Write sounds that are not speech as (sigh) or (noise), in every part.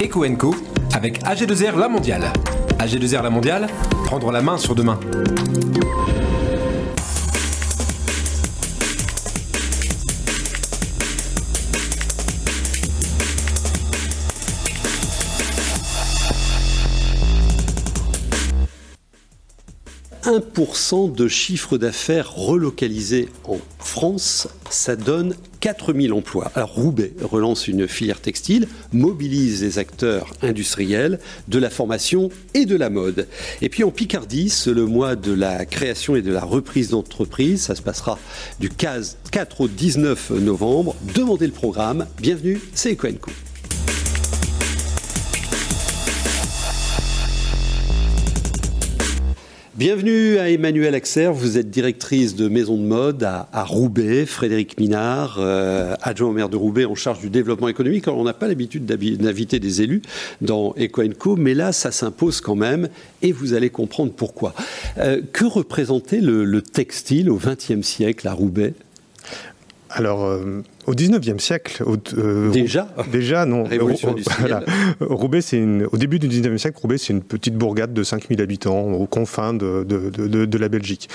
Eco Co avec AG2R La Mondiale. AG2R La Mondiale, prendre la main sur demain. 1% de chiffre d'affaires relocalisé en France, ça donne 4000 emplois. Alors Roubaix relance une filière textile, mobilise les acteurs industriels de la formation et de la mode. Et puis en Picardie, c'est le mois de la création et de la reprise d'entreprise. Ça se passera du 4 au 19 novembre. Demandez le programme. Bienvenue, c'est Ecoenco. Bienvenue à Emmanuel Axer, vous êtes directrice de maison de mode à, Roubaix, Frédéric Minard, euh, adjoint au maire de Roubaix en charge du développement économique. on n'a pas l'habitude d'inviter des élus dans Eco mais là ça s'impose quand même et vous allez comprendre pourquoi. Euh, que représentait le, le textile au XXe siècle à Roubaix? Alors, euh, au 19e siècle. Euh, déjà? Déjà, non. Révolution Roubaix, c'est au début du 19e siècle, Roubaix, c'est une petite bourgade de 5000 habitants aux confins de, de la Belgique.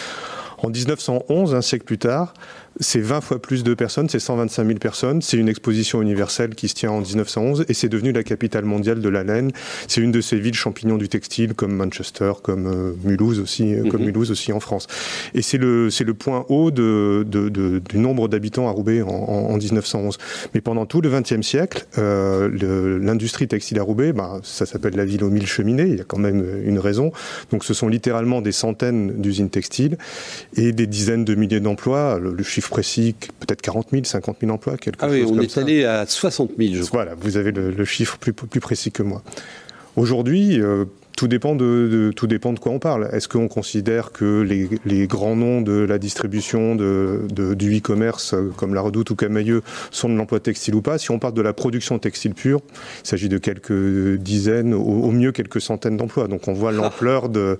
En 1911, un siècle plus tard, c'est 20 fois plus de personnes, c'est 125 000 personnes. C'est une exposition universelle qui se tient en 1911 et c'est devenu la capitale mondiale de la laine. C'est une de ces villes champignons du textile comme Manchester, comme euh, Mulhouse aussi, euh, comme mhm. Mulhouse aussi en France. Et c'est le c'est le point haut de, de, de du nombre d'habitants à Roubaix en, en, 1911. Mais pendant tout le XXe siècle, euh, l'industrie textile à Roubaix, bah, ça s'appelle la ville aux mille cheminées. Il y a quand même une raison. Donc ce sont littéralement des centaines d'usines textiles et des dizaines de milliers d'emplois. Le, le chiffre précis, peut-être 40 000, 50 000 emplois, quelque ah oui, on est allé à 60 000, je crois. Voilà, vous avez le, chiffre plus, plus, précis que moi. Aujourd'hui, euh, tout dépend de, tout dépend de quoi on parle. Est-ce qu'on considère que les, grands noms de la distribution de, du e-commerce, euh, comme La Redoute ou Camailleux, sont de l'emploi textile ou pas? Si on parle de la production textile pure, il s'agit de quelques dizaines, au, mieux quelques centaines d'emplois. Donc on voit ah. l'ampleur de,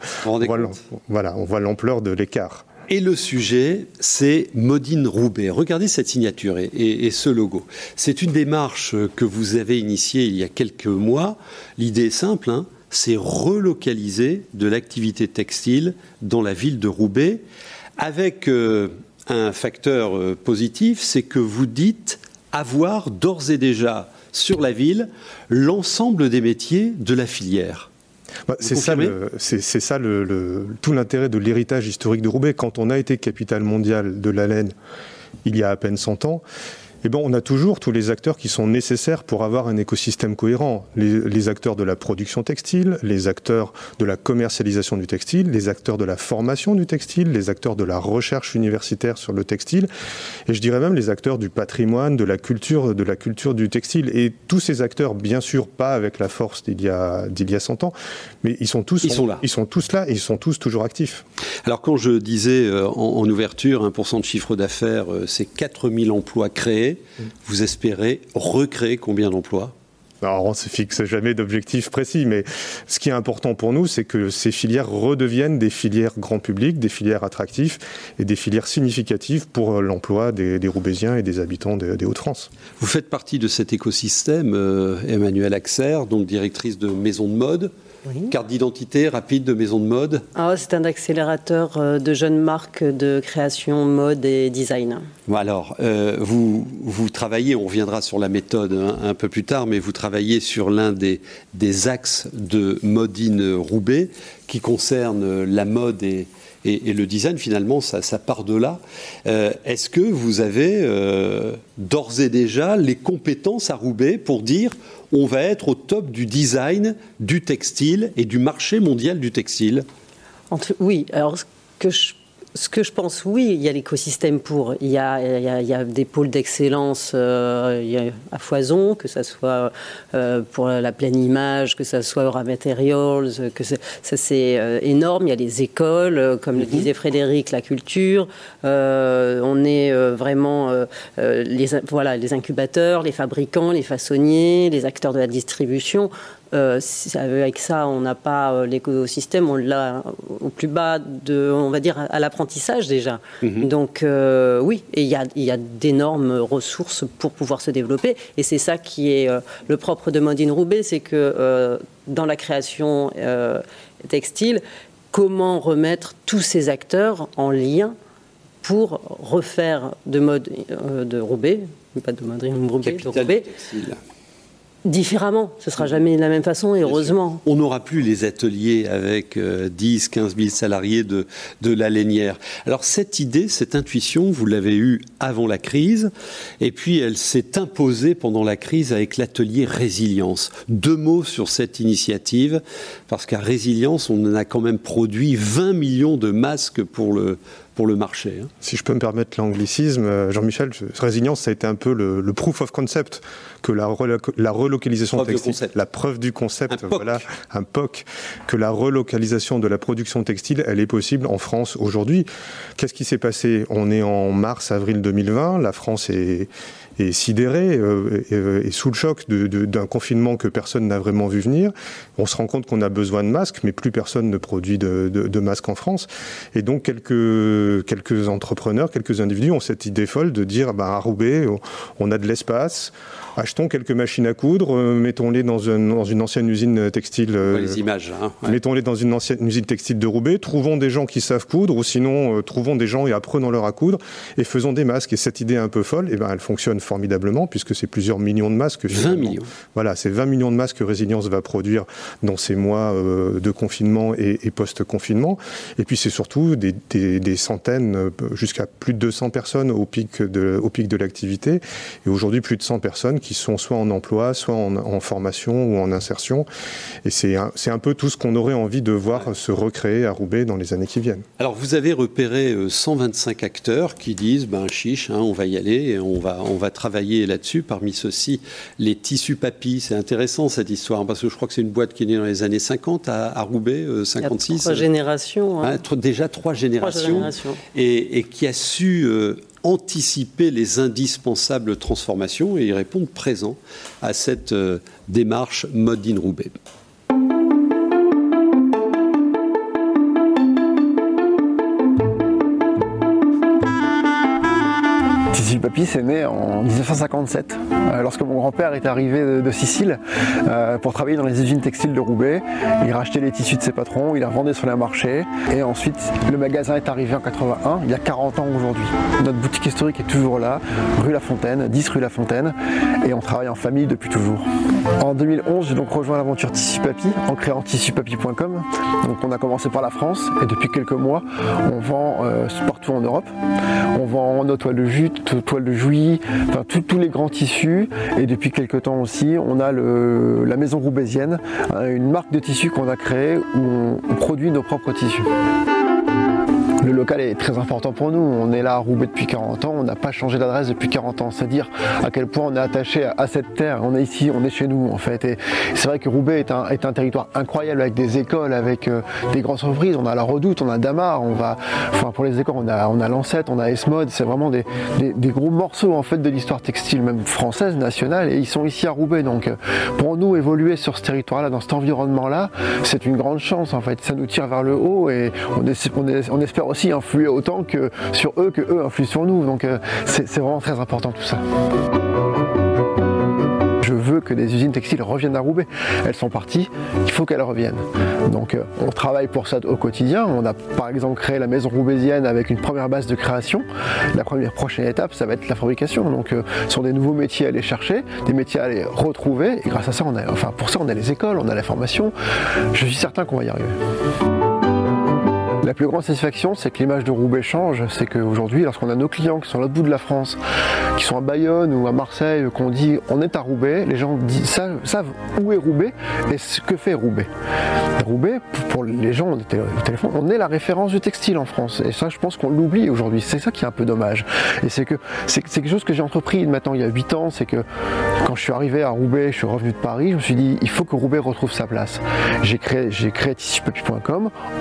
voilà, on voit l'ampleur de l'écart. Et le sujet, c'est Modine Roubaix. Regardez cette signature et, ce logo. C'est une démarche que vous avez initiée il y a quelques mois. L'idée est simple, hein. c'est relocaliser de l'activité textile dans la ville de Roubaix avec euh, un facteur euh, positif, c'est que vous dites avoir d'ores et déjà sur la ville l'ensemble des métiers de la filière. Bah, c'est ça, c'est ça le, tout l'intérêt de l'héritage historique de Roubaix. Quand on a été capitale mondiale de la laine il y a à peine 100 ans, eh ben, on a toujours tous les acteurs qui sont nécessaires pour avoir un écosystème cohérent. Les, acteurs de la production textile, les acteurs de la commercialisation du textile, les acteurs de la formation du textile, les acteurs de la recherche universitaire sur le textile, et je dirais même les acteurs du patrimoine, de la culture, de la culture du textile. Et tous ces acteurs, bien sûr, pas avec la force d'il y a, d'il y a 100 ans, mais ils sont tous, ils sont là. Ils sont tous là et ils sont tous toujours actifs. Alors quand je disais euh, en, en ouverture, 1% de chiffre d'affaires, euh, c'est 4000 emplois créés. Vous espérez recréer combien d'emplois? Alors, on se fixe jamais d'objectif précis, mais ce qui est important pour nous, c'est que ces filières redeviennent des filières grand public, des filières attractives et des filières significatives pour l'emploi des, Roubaisiens et des habitants des, Hauts-de-France. Vous faites partie de cet écosystème, euh, Emmanuel Axer, donc directrice de maison de mode. Carte d'identité rapide de maison de mode ah, C'est un accélérateur euh, de jeunes marques de création, mode et design. alors, euh, vous, vous travaillez, on reviendra sur la méthode un, peu plus tard, mais vous travaillez sur l'un des, des axes de Modine Roubaix qui concerne la mode et, et, le design, finalement, ça, part de là. Euh, est-ce que vous avez d'ores et déjà les compétences à Roubaix pour dire on va être au top du design, du textile et du marché mondial du textile? Oui, alors ce que je ce que je pense, oui, il y a l'écosystème pour. Il y a, des pôles d'excellence euh, à foison, que ce soit euh, pour la pleine image, que ce soit Aura Materials, que ça c'est euh, énorme. Il y a les écoles, comme le mhm. disait Frédéric, la culture. on est vraiment les, voilà, les incubateurs, les fabricants, les façonniers, les acteurs de la distribution. Euh, avec ça, on n'a pas l'écosystème, on l'a au plus bas de, on va dire, à l'apprentissage déjà. Mhm. Donc oui, et il y a, y a d'énormes ressources pour pouvoir se développer. Et c'est ça qui est le propre de Modine Roubaix, c'est que dans la création textile, comment remettre tous ces acteurs en lien pour refaire de mode euh, de Roubaix, pas de mode Roubaix, de Roubaix, différemment. Ce sera jamais de la même façon, et heureusement. On n'aura plus les ateliers avec 10, 15 000 salariés de, de la lainière. Alors cette idée, cette intuition, vous l'avez eue avant la crise, et puis elle s'est imposée pendant la crise avec l'atelier Résilience. Deux mots sur cette initiative, parce qu'à Résilience, on en a quand même produit 20 millions de masques pour le, pour le marché. Hein. Si je peux me permettre l'anglicisme, euh, Jean-Michel, résilience, ça a été un peu le, proof of concept que la, la relocalisation textile, la preuve du concept, un voilà, un POC, que la relocalisation de la production textile, elle est possible en France aujourd'hui. Qu'est-ce qui s'est passé? On est en mars, avril 2020, la France est est sidéré euh, euh, et, sous le choc d'un confinement que personne n'a vraiment vu venir. On se rend compte qu'on a besoin de masques, mais plus personne ne produit de, masques en France. Et donc quelques, quelques entrepreneurs, quelques individus ont cette idée folle de dire bah, à Roubaix, on a de l'espace, achetons quelques machines à coudre, euh, mettons-les dans une, dans une, ancienne usine textile. les images. Hein, Mettons-les dans une ancienne usine textile de Roubaix, trouvons des gens qui savent coudre, ou sinon trouvons des gens et apprenons-leur à coudre, et faisons des masques. Et cette idée un peu folle, et eh ben, elle fonctionne formidablement, puisque c'est plusieurs millions de masques. 20 millions. Voilà, c'est 20 millions de masques que Résilience va produire dans ces mois euh, de confinement et, post-confinement. Et puis c'est surtout des, centaines, euh, jusqu'à plus de 200 personnes au pic de, au pic de l'activité. Et aujourd'hui, plus de 100 personnes qui sont soit en emploi, soit en, formation ou en insertion. Et c'est un, un, peu tout ce qu'on aurait envie de voir se recréer à Roubaix dans les années qui viennent. Alors vous avez repéré 125 euh, acteurs qui disent, ben chiche, hein, on va y aller, on va, on va travailler là-dessus. Parmi ceux-ci, les tissus papy. C'est intéressant cette histoire, parce que je crois que c'est une boîte qui est née dans les années 50 à, Roubaix, 56. Euh, trois générations. Hein. déjà trois générations, Et, qui a su euh, anticiper les indispensables transformations et y répondre présent à cette euh, démarche Mode in Roubaix. Papy, c'est né en 1957, euh, lorsque mon grand-père est arrivé de, Sicile euh, pour travailler dans les usines textiles de Roubaix. Il rachetait les tissus de ses patrons, il les revendait sur les marchés. Et ensuite, le magasin est arrivé en 81, il y a 40 ans aujourd'hui. Notre boutique historique est toujours là, rue La Fontaine, 10 rue La Fontaine, et on travaille en famille depuis toujours. En 2011, j'ai donc rejoint l'aventure Tissu Papy en créant tissupapi.com. Donc on a commencé par la France et depuis quelques mois, on vend euh, partout en Europe. On vend nos toiles de jute, toile de jouy, enfin tous les grands tissus. Et depuis quelques temps aussi, on a la maison roubaisienne, hein, une marque de tissus qu'on a créée où on produit nos propres tissus. Le local est très important pour nous. On est là à Roubaix depuis 40 ans, on n'a pas changé d'adresse depuis 40 ans. C'est à quel point on est attaché à cette terre. On est ici, on est chez nous en fait. Et c'est vrai que Roubaix est un, territoire incroyable avec des écoles, avec euh, des grandes surprises. On a la Redoute, on a Damar, on va, enfin pour les écoles, on a, on a Lancette, on a Esmod. C'est vraiment des, gros morceaux en fait de l'histoire textile, même française, nationale. Et ils sont ici à Roubaix. Donc euh, pour nous, évoluer sur ce territoire-là, dans cet environnement-là, c'est une grande chance en fait. Ça nous tire vers le haut et on, on espère aussi influer autant que sur eux que eux influent sur nous. Donc euh, c'est vraiment très important tout ça. Je veux que les usines textiles reviennent à Roubaix. Elles sont parties, il faut qu'elles reviennent. Donc euh, on travaille pour ça au quotidien. On a par exemple créé la maison roubaisienne avec une première base de création. La première prochaine étape, ça va être la fabrication. Donc euh, ce sont des nouveaux métiers à aller chercher, des métiers à aller retrouver. Et grâce à ça, on a, enfin pour ça, on a les écoles, on a la formation. Je suis certain qu'on va y arriver. La plus grande satisfaction, c'est que l'image de Roubaix change. C'est qu'aujourd'hui, lorsqu'on a nos clients qui sont à l'autre bout de la France, qui sont à Bayonne ou à Marseille, qu'on dit on est à Roubaix, les gens savent, où est Roubaix et ce que fait Roubaix. Roubaix, pour les gens téléphone, on est la référence du textile en France. Et ça, je pense qu'on l'oublie aujourd'hui. C'est ça qui est un peu dommage. Et c'est que c'est quelque chose que j'ai entrepris maintenant il y a 8 ans. C'est que quand je suis arrivé à Roubaix, je suis revenu de Paris, je me suis dit il faut que Roubaix retrouve sa place. J'ai créé, j'ai créé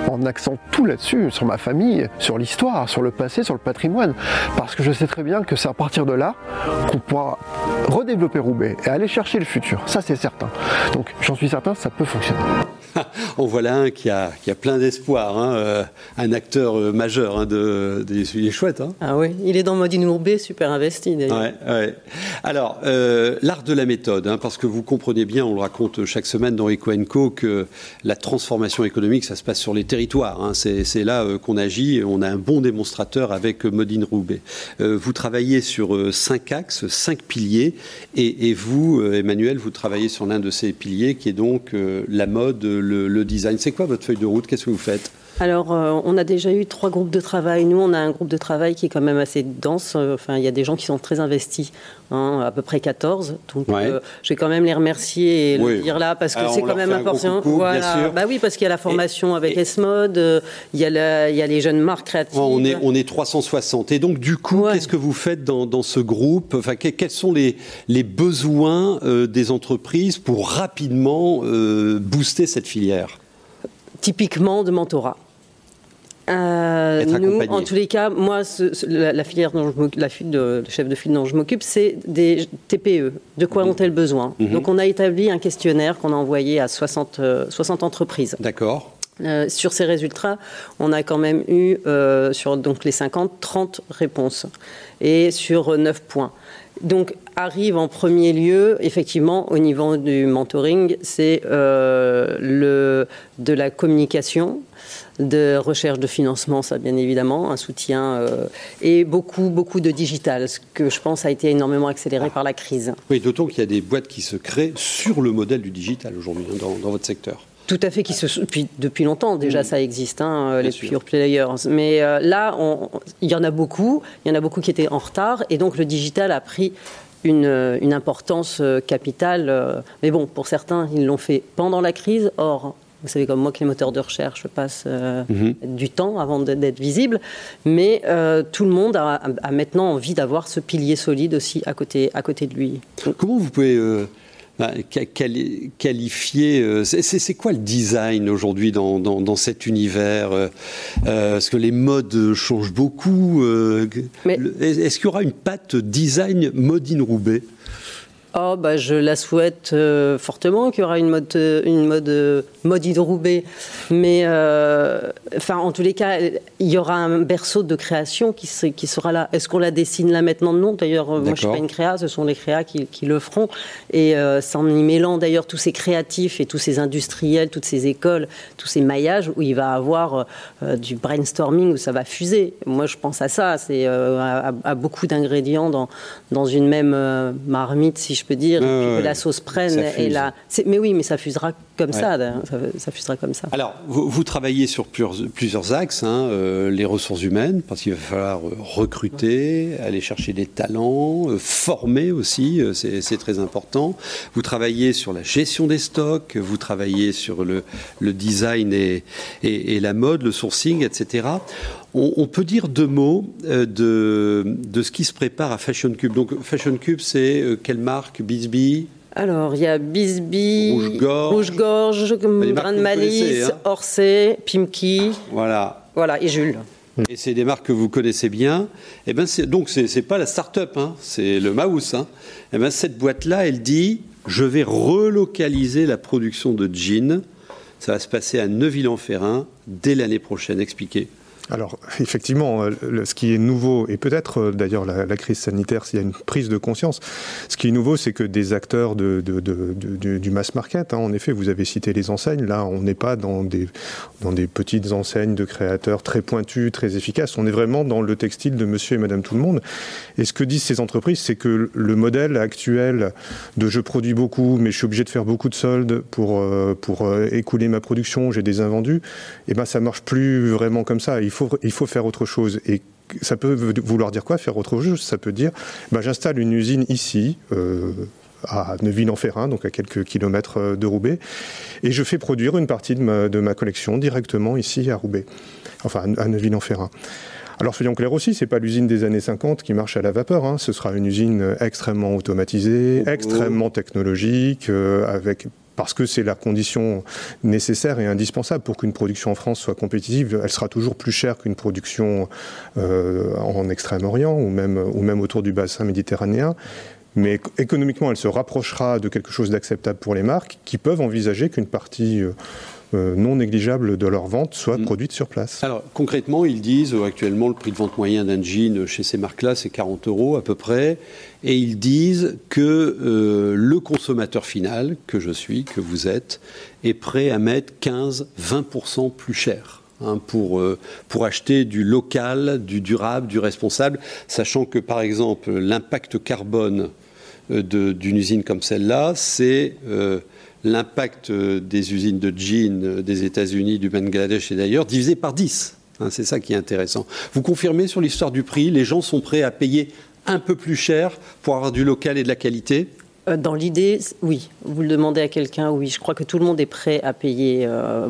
en accent tout sur ma famille, sur l'histoire, sur le passé, sur le patrimoine. Parce que je sais très bien que c'est à partir de là qu'on pourra redévelopper Roubaix et aller chercher le futur. Ça, c'est certain. Donc, j'en suis certain, ça peut fonctionner. (laughs) en voilà un qui a, qui a plein d'espoir, hein, euh, un acteur euh, majeur, hein, de, il est chouette. Hein. Ah oui, il est dans Modine Roubaix, super investi d'ailleurs. Ouais, ouais. Alors, euh, l'art de la méthode, parce que vous comprenez bien, on le raconte chaque semaine dans Eco Co, que la transformation économique, ça se passe sur les territoires. C'est là qu'on agit et on a un bon démonstrateur avec Modine Roubaix. vous travaillez sur cinq axes, cinq piliers, et, et vous, Emmanuel, vous travaillez sur l'un de ces piliers qui est donc la mode, le, design. C'est quoi votre feuille de route? Qu'est-ce que vous faites? Alors, euh, on a déjà eu trois groupes de travail. Nous, on a un groupe de travail qui est quand même assez dense. Enfin, il y a des gens qui sont très investis, hein, à peu près 14. Donc, euh, je vais quand même les remercier et le dire là, parce que c'est quand même important. voilà. Bah oui, parce qu'il y a la formation avec S-Mode, euh, il, y a il y a les jeunes marques créatives. on, est, on est 360. Et donc, du coup, qu'est-ce que vous faites dans, dans ce groupe? Enfin, Quels sont les, les besoins des entreprises pour rapidement booster cette filière? Typiquement de mentorat. Euh, nous, en tous les cas, moi, la, filière dont je la de, chef de file dont je m'occupe, c'est des TPE. De quoi mhm. ont-elles besoin mhm. Donc, on a établi un questionnaire qu'on a envoyé à 60, 60 euh, entreprises. D'accord. Euh, sur ces résultats, on a quand même eu, sur donc les 50, 30 réponses. Et sur 9 points. Donc, arrive en premier lieu, effectivement, au niveau du mentoring, c'est euh, le, de la communication, de recherche de financement, ça bien évidemment, un soutien, euh, et beaucoup, beaucoup de digital, ce que je pense a été énormément accéléré par la crise. Oui, d'autant qu'il y a des boîtes qui se créent sur le modèle du digital aujourd'hui hein, dans votre secteur. Tout à fait, qui se, depuis, depuis longtemps déjà mm. ça existe, hein, euh, les pure players. Mais euh, là, il y en a beaucoup, il y en a beaucoup qui étaient en retard, et donc le digital a pris une, une importance capitale. Mais bon, pour certains, ils l'ont fait pendant la crise. Or, vous savez comme moi que les moteurs de recherche passent mm-hmm. du temps avant d'être visibles, mais tout le monde a, a maintenant envie d'avoir ce pilier solide aussi à côté, à côté de lui. Comment vous pouvez bah, qualifier. Euh, c'est quoi le design aujourd'hui dans, dans, cet univers euh, euh, Est-ce que les modes changent beaucoup Est-ce qu'il y aura une patte design mode in Roubaix? Oh, bah, je la souhaite euh, fortement qu'il y aura une mode, euh, une mode, euh, mode hydroubé. Mais, enfin, en tous les cas, il y aura un berceau de création qui, qui sera là. Est-ce qu'on la dessine là maintenant? Non. D'ailleurs, moi, je ne suis pas une créa, ce sont les créas qui, qui le feront. Et c'est en y mêlant d'ailleurs tous ces créatifs et tous ces industriels, toutes ces écoles, tous ces maillages où il va avoir du brainstorming, où ça va fuser. Moi, je pense à ça. C'est à, à, beaucoup d'ingrédients dans, dans une même marmite, si je je peux dire, que la sauce prenne. Et la... Mais oui, mais ça fusera comme ça, ça, fusera comme ça. Alors, vous, travaillez sur plusieurs, axes, hein, euh, les ressources humaines, parce qu'il va falloir euh, recruter, aller chercher des talents, euh, former aussi, c'est très important. Vous travaillez sur la gestion des stocks, vous travaillez sur le, design et, et, la mode, le sourcing, etc. On, peut dire deux mots de, de, ce qui se prépare à Fashion Cube. Donc, Fashion Cube, c'est quelle marque? Bisbee? Alors, il y a Bisbee, Rouge-Gorge, Grain de Malice, hein. Orsay, Pimki. Voilà. Voilà, et Jules. Et c'est des marques que vous connaissez bien. Et eh ben, donc, ce n'est pas la start-up, hein, c'est le Maus. Hein. Et eh ben, cette boîte-là, elle dit je vais relocaliser la production de jeans. Ça va se passer à Neuville-en-Ferrin dès l'année prochaine. Expliquez. Alors, effectivement, euh, ce qui est nouveau, et peut-être euh, d'ailleurs la, crise sanitaire, s'il y a une prise de conscience, ce qui est nouveau, c'est que des acteurs de, du mass market, hein, en effet, vous avez cité les enseignes, là, on n'est pas dans des, petites enseignes de créateurs très pointus, très efficaces, on est vraiment dans le textile de monsieur et madame tout le monde. Et ce que disent ces entreprises, c'est que le modèle actuel de je produis beaucoup, mais je suis obligé de faire beaucoup de soldes pour, euh, écouler ma production, j'ai des invendus, et eh ben ça marche plus vraiment comme ça il faut faire autre chose. Et ça peut vouloir dire quoi Faire autre chose, ça peut dire ben, j'installe une usine ici. Euh, à Neuville-en-Ferrin, donc à quelques kilomètres euh, de Roubaix, et je fais produire une partie de ma, de ma collection directement ici à Roubaix, enfin à Neuville-en-Ferrin. Alors soyons clairs aussi, c'est pas l'usine des années 50 qui marche à la vapeur. Hein. Ce sera une usine extrêmement automatisée, extrêmement technologique, euh, avec parce que c'est la condition nécessaire et indispensable pour qu'une production en France soit compétitive. Elle sera toujours plus chère qu'une production euh, en Extrême-Orient ou même, ou même autour du bassin méditerranéen. Mais économiquement, elle se rapprochera de quelque chose d'acceptable pour les marques qui peuvent envisager qu'une partie euh, euh, non négligeable de leur vente soit mm. produite sur place. Alors concrètement, ils disent euh, actuellement le prix de vente moyen d'un jean chez ces marques-là, c'est 40 euros à peu près. Et ils disent que le consommateur final, que je suis, que vous êtes, est prêt à mettre 15-20% plus cher. Hein, pour, pour acheter du local, du durable, du responsable, sachant que par exemple l'impact carbone d'une usine comme celle-là, c'est euh, l'impact des usines de jeans des États-Unis, du Bangladesh et d'ailleurs divisé par 10. Hein, c'est ça qui est intéressant. Vous confirmez sur l'histoire du prix, les gens sont prêts à payer un peu plus cher pour avoir du local et de la qualité? Euh, dans l'idée, oui. Vous le demandez à quelqu'un, oui. Je crois que tout le monde est prêt à payer euh,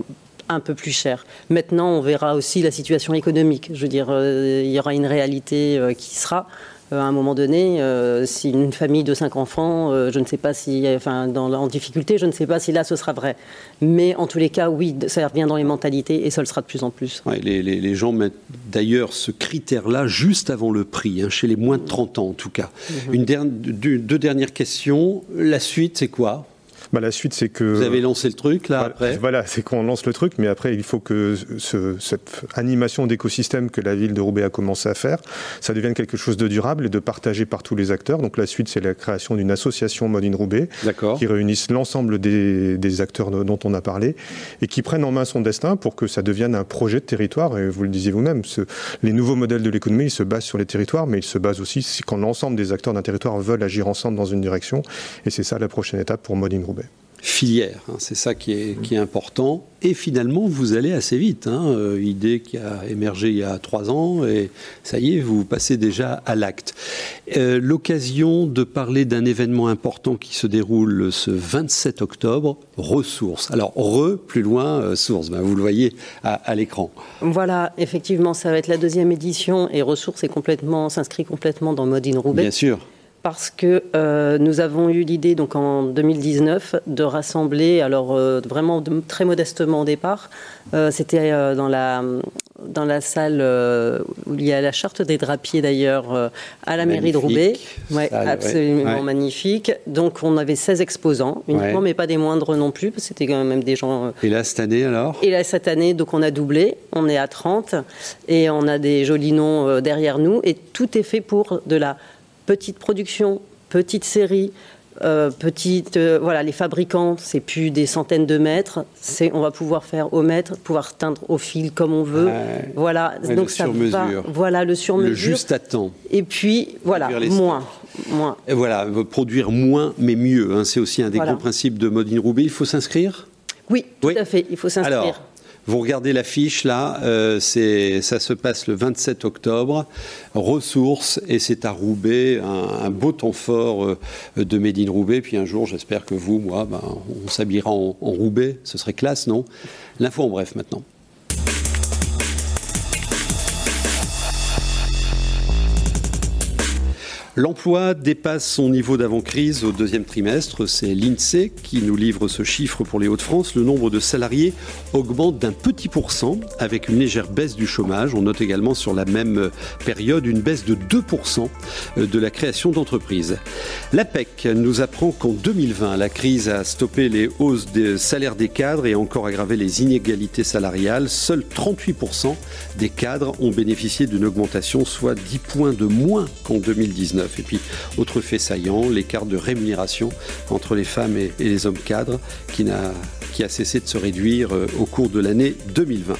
un peu plus cher. Maintenant, on verra aussi la situation économique. Je veux dire, il y aura une réalité qui sera. Euh, à un moment donné, euh, si une famille de cinq enfants, euh, je ne sais pas si, enfin, dans, en difficulté, je ne sais pas si là ce sera vrai. Mais en tous les cas, oui, ça revient dans les mentalités et ça le sera de plus en plus. les, gens mettent d'ailleurs ce critère-là juste avant le prix, hein, chez les moins de 30 ans en tout cas. Mhm. Une deux dernières questions. La suite, c'est quoi? Bah, la suite, c'est que. Vous avez lancé le truc, là, après? Voilà, c'est qu'on lance le truc, mais après, il faut que cette animation d'écosystème que la ville de Roubaix a commencé à faire, ça devienne quelque chose de durable et de partagé par tous les acteurs. Donc, la suite, c'est la création d'une association Mode in Roubaix, qui réunisse l'ensemble des, acteurs dont on a parlé et qui prennent en main son destin pour que ça devienne un projet de territoire. Et vous le disiez vous-même, les nouveaux modèles de l'économie, ils se basent sur les territoires, mais ils se basent aussi quand l'ensemble des acteurs d'un territoire veulent agir ensemble dans une direction. Et c'est ça la prochaine étape pour Mode in Roubaix filière. Hein, c'est ça qui est, qui est, important. Et finalement, vous allez assez vite. Hein, euh, idée qui a émergé il y a trois ans, et ça y est, vous passez déjà à l'acte. Euh, l'occasion de parler d'un événement important qui se déroule ce 27 octobre, Ressources. Alors, re, plus loin, euh, source, ben, vous le voyez à, l'écran. Voilà, effectivement, ça va être la deuxième édition, et Ressources est complètement, s'inscrit complètement dans Mode in Roubaix. Bien sûr parce que euh, nous avons eu l'idée donc en 2019 de rassembler, alors euh, vraiment très modestement au départ, euh, c'était dans la dans la salle où il y a la charte des drapiers d'ailleurs à la mairie de Roubaix, ouais, absolument magnifique. Donc on avait 16 exposants uniquement, mais pas des moindres non plus, parce que c'était quand même des gens. Et là cette année alors? Et là cette année, donc on a doublé, on est à 30 et on a des jolis noms derrière nous. Et tout est fait pour de la petite production, petite série, euh, petite, euh, voilà, les fabricants, c'est plus des centaines de mètres. C'est, on va pouvoir faire au mètre, pouvoir teindre au fil comme on veut. voilà, donc ça va. Voilà le sur mesure. Le juste à temps. Et puis voilà, moins. Moins. Et voilà, produire moins mais mieux. Hein, c'est aussi un des grands principes de Modine Roubaix. Il faut s'inscrire? Oui, tout à fait. Il faut s'inscrire. Vous regardez l'affiche là, euh, ça se passe le 27 octobre. Ressources et c'est à Roubaix, un, beau temps fort euh, de Médine Roubaix. Puis un jour, j'espère que vous, moi, ben, on s'habillera en, en Roubaix. Ce serait classe, non? L'info en bref maintenant. L'emploi dépasse son niveau d'avant-crise au deuxième trimestre. C'est l'INSEE qui nous livre ce chiffre pour les Hauts-de-France. Le nombre de salariés augmente d'un petit pourcent avec une légère baisse du chômage. On note également sur la même période une baisse de 2% de la création d'entreprises. L'APEC nous apprend qu'en 2020, la crise a stoppé les hausses des salaires des cadres et a encore aggravé les inégalités salariales. Seuls 38% des cadres ont bénéficié d'une augmentation, soit 10 points de moins qu'en 2019. Et puis, autre fait saillant, l'écart de rémunération entre les femmes et, les hommes cadres qui n'a qui a cessé de se réduire euh, au cours de l'année 2020.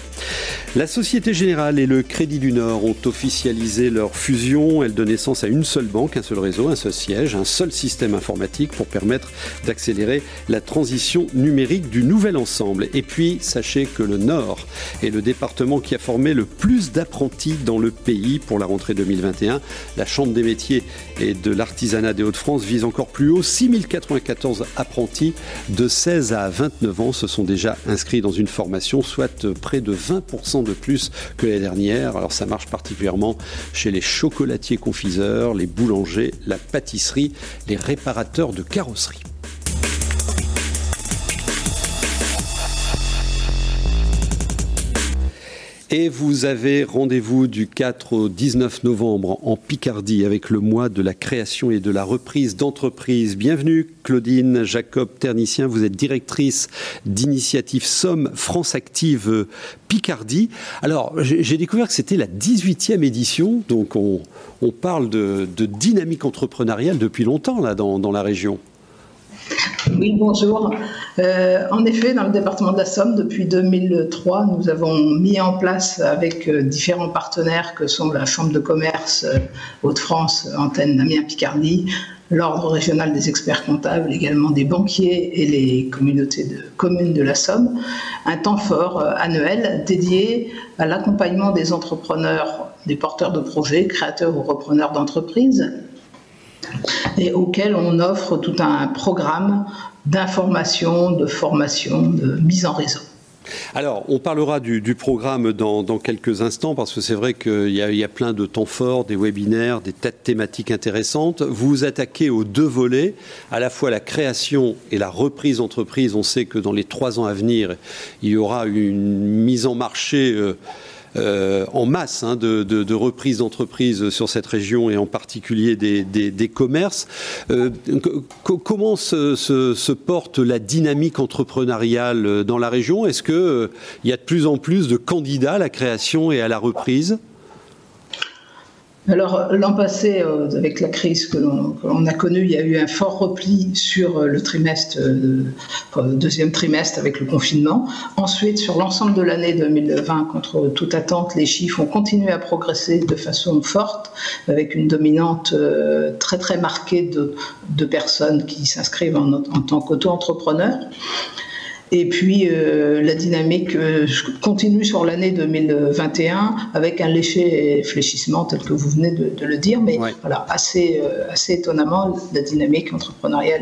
La Société Générale et le Crédit du Nord ont officialisé leur fusion. Elle donne naissance à une seule banque, un seul réseau, un seul siège, un seul système informatique pour permettre d'accélérer la transition numérique du nouvel ensemble. Et puis, sachez que le Nord est le département qui a formé le plus d'apprentis dans le pays pour la rentrée 2021. La Chambre des métiers et de l'artisanat des Hauts-de-France vise encore plus haut, 6094 apprentis de 16 à 29 ans Se sont déjà inscrits dans une formation, soit près de 20% de plus que l'année dernière. Alors ça marche particulièrement chez les chocolatiers confiseurs, les boulangers, la pâtisserie, les réparateurs de carrosserie. Et vous avez rendez-vous du 4 au 19 novembre en Picardie avec le mois de la création et de la reprise d'entreprise. Bienvenue Claudine Jacob Ternicien, vous êtes directrice d'initiative Somme France Active Picardie. Alors j'ai découvert que c'était la 18e édition, donc on, parle de, dynamique entrepreneuriale depuis longtemps dans la région. Oui, bonjour. Euh, en effet, dans le département de la Somme, depuis 2003, nous avons mis en place avec euh, différents partenaires que sont la Chambre de commerce euh, Hauts-de-France, Antenne Amiens-Picardie, l'Ordre régional des experts comptables, également des banquiers et les communautés de communes de la Somme, un temps fort annuel dédié à l'accompagnement des entrepreneurs, des porteurs de projets, créateurs ou repreneurs d'entreprises et auquel on offre tout un programme d'information, de formation, de mise en réseau. Alors, on parlera du, programme dans, quelques instants parce que c'est vrai qu'il y, a plein de temps forts, des webinaires, des têtes thématiques intéressantes. Vous vous attaquez aux deux volets, à la fois la création et la reprise d'entreprise. On sait que dans les trois ans à venir, il y aura une mise en marché. Euh, euh, en masse hein, de, de, reprises d'entreprises sur cette région et en particulier des, commerces. Euh, comment se, porte la dynamique entrepreneuriale dans la région? Est-ce qu'il euh, y a de plus en plus de candidats à la création et à la reprise? Alors, l'an passé, euh, avec la crise que l'on a connue, il y a eu un fort repli sur euh, le trimestre, euh, deuxième trimestre avec le confinement. Ensuite, sur l'ensemble de l'année 2020, contre toute attente, les chiffres ont continué à progresser de façon forte, avec une dominante très très marquée de, personnes qui s'inscrivent en, en tant qu'auto-entrepreneurs. Et puis euh, la dynamique euh, continue sur l'année 2021 avec un léger fléchissement tel que vous venez de, le dire, mais voilà, assez, euh, assez étonnamment, la dynamique entrepreneuriale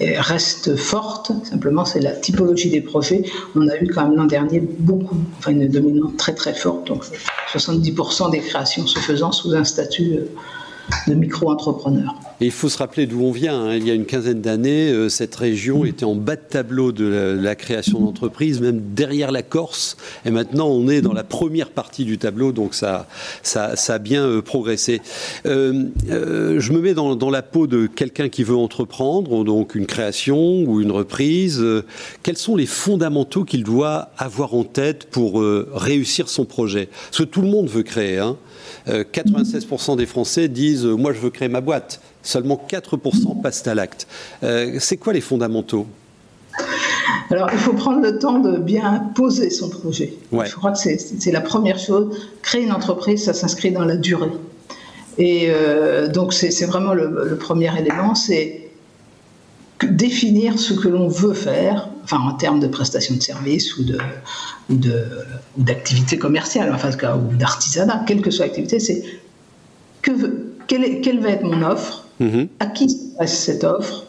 reste forte. Simplement, c'est la typologie des projets. On a eu quand même l'an dernier beaucoup, enfin une dominante très très forte, donc 70% des créations se faisant sous un statut de micro-entrepreneurs. Et il faut se rappeler d'où on vient. Hein. Il y a une quinzaine d'années, euh, cette région était en bas de tableau de la, création d'entreprises, même derrière la Corse. Et maintenant, on est dans la première partie du tableau, donc ça, ça, a bien euh, progressé. Euh, je me mets dans, dans la peau de quelqu'un qui veut entreprendre, donc une création ou une reprise. quels sont les fondamentaux qu'il doit avoir en tête pour réussir son projet? Parce que tout le monde veut créer. Hein 96% des Français disent Moi, je veux créer ma boîte seulement 4% passent à l'acte. Euh, c'est quoi les fondamentaux? Alors, il faut prendre le temps de bien poser son projet. Je crois que c'est la première chose. Créer une entreprise, ça s'inscrit dans la durée. Et euh, donc, c'est vraiment le, premier élément, c'est définir ce que l'on veut faire, enfin en termes de prestation de services ou de ou d'activité commerciale, enfin ou d'artisanat, quelle que soit l'activité, c'est que quelle va être mon offre Mhm. À qui passe cette offre?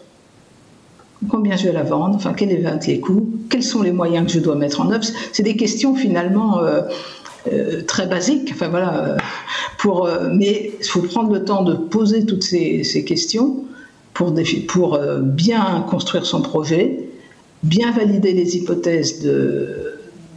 Combien je vais la vendre Enfin, quels vont les coûts Quels sont les moyens que je dois mettre en œuvre? C'est des questions finalement euh, euh, très basiques. Enfin voilà. Euh, pour, mais il faut prendre le temps de poser toutes ces, questions pour bien construire son projet, bien valider les hypothèses de,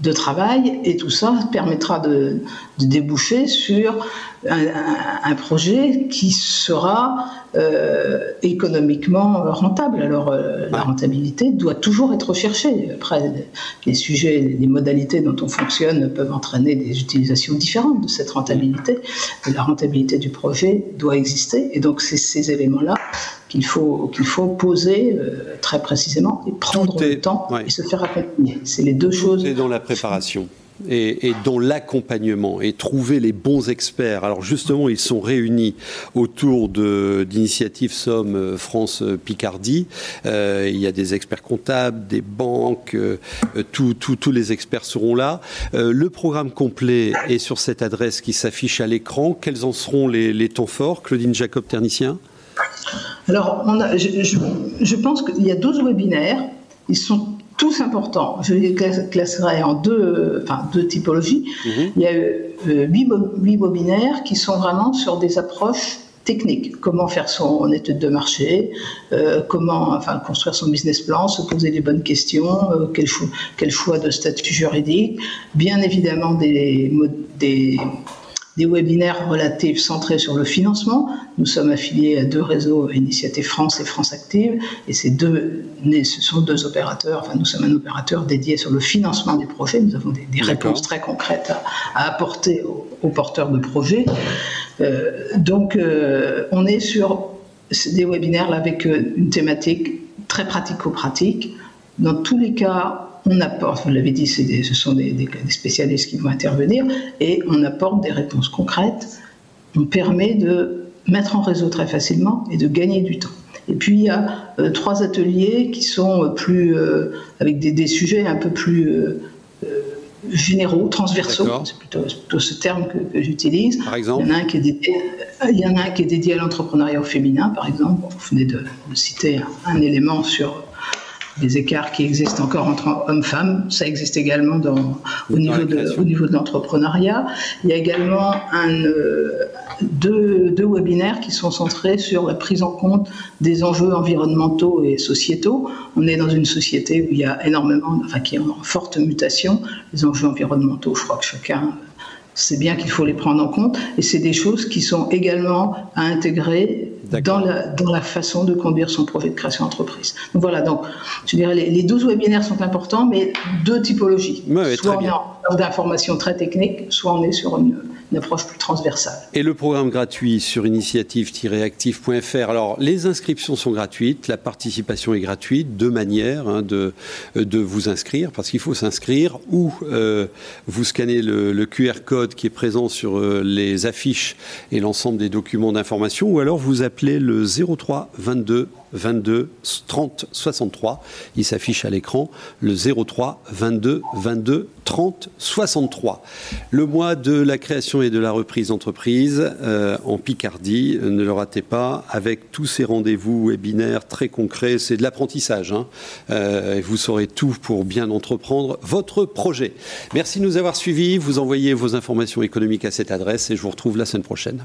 de travail et tout ça permettra de, déboucher sur un, projet qui sera euh, économiquement rentable. Alors euh, la rentabilité doit toujours être recherchée. Après, les sujets, les modalités dont on fonctionne peuvent entraîner des utilisations différentes de cette rentabilité. la rentabilité du projet doit exister et donc ces éléments-là qu'il faut, qu'il faut poser euh, très précisément et prendre le temps et se faire accompagner. C'est les deux choses. C'est dans la préparation. Et, dans l'accompagnement et trouver les bons experts. Alors justement, ils sont réunis autour d'initiatives Somme euh, France euh, Picardie. il y a des experts comptables, des banques, tous les experts seront là. le programme complet est sur cette adresse qui s'affiche à l'écran. Quels en seront les, les temps forts, Claudine Jacob Ternicien? Alors, on a, je, pense qu'il y a 12 webinaires. Ils sont tous importants. Je les classerai en deux, enfin, deux typologies. Mhm. Il y a euh, huit webinaires qui sont vraiment sur des approches techniques. Comment faire son étude de marché, euh, comment enfin, construire son business plan, se poser les bonnes questions, euh, quel, choix, quel, choix, de statut juridique, bien évidemment des, des des webinaires relatifs centrés sur le financement. Nous sommes affiliés à deux réseaux, Initiative France et France Active, et ces deux, ce sont deux opérateurs, enfin nous sommes un opérateur dédié sur le financement du projet. Nous avons des, réponses très concrètes à, apporter aux, porteurs de projets. Euh, donc euh, on est sur des webinaires là, avec euh, une thématique très pratico-pratique. Dans tous les cas, on apporte, vous l'avez dit, ce sont des, spécialistes qui vont intervenir, et on apporte des réponses concrètes. On permet de mettre en réseau très facilement et de gagner du temps. Et puis il y a euh, trois ateliers qui sont plus euh, avec des, sujets un peu plus euh, généraux, transversaux. C'est plutôt, ce terme que, j'utilise. Par exemple. Il y en a un qui est dédié, il y en a un qui est dédié à l'entrepreneuriat au féminin, par exemple. Vous venez de, citer un élément sur les écarts qui existent encore entre hommes-femmes. Ça existe également dans, au, niveau de, au, niveau de, l'entrepreneuriat. Il y a également un, euh, deux, deux, webinaires qui sont centrés sur la prise en compte des enjeux environnementaux et sociétaux. On est dans une société où il y a énormément, enfin qui est en forte mutation. Les enjeux environnementaux, je crois que chacun c'est bien qu'il faut les prendre en compte, et c'est des choses qui sont également à intégrer dans la, dans la façon de conduire son projet de création d'entreprise. Donc voilà, donc je dirais les, les 12 webinaires sont importants, mais deux typologies. soit on est en d'informations très techniques, soit on est sur une, approche plus transversale. Et le programme gratuit sur initiative-active.fr. Alors, les inscriptions sont gratuites, la participation est gratuite, deux manières hein, de, de vous inscrire, parce qu'il faut s'inscrire, ou euh, vous scannez le, QR code qui est présent sur euh, les affiches et l'ensemble des documents d'information, ou alors vous appelez le 03 22 22 30 63. Il s'affiche à l'écran le 03 22 22 30 63. Le mois de la création et de la reprise d'entreprise euh, en Picardie, ne le ratez pas, avec tous ces rendez-vous webinaires très concrets, c'est de l'apprentissage. Hein. Euh, vous saurez tout pour bien entreprendre votre projet. Merci de nous avoir suivis. Vous envoyez vos informations économiques à cette adresse et je vous retrouve la semaine prochaine.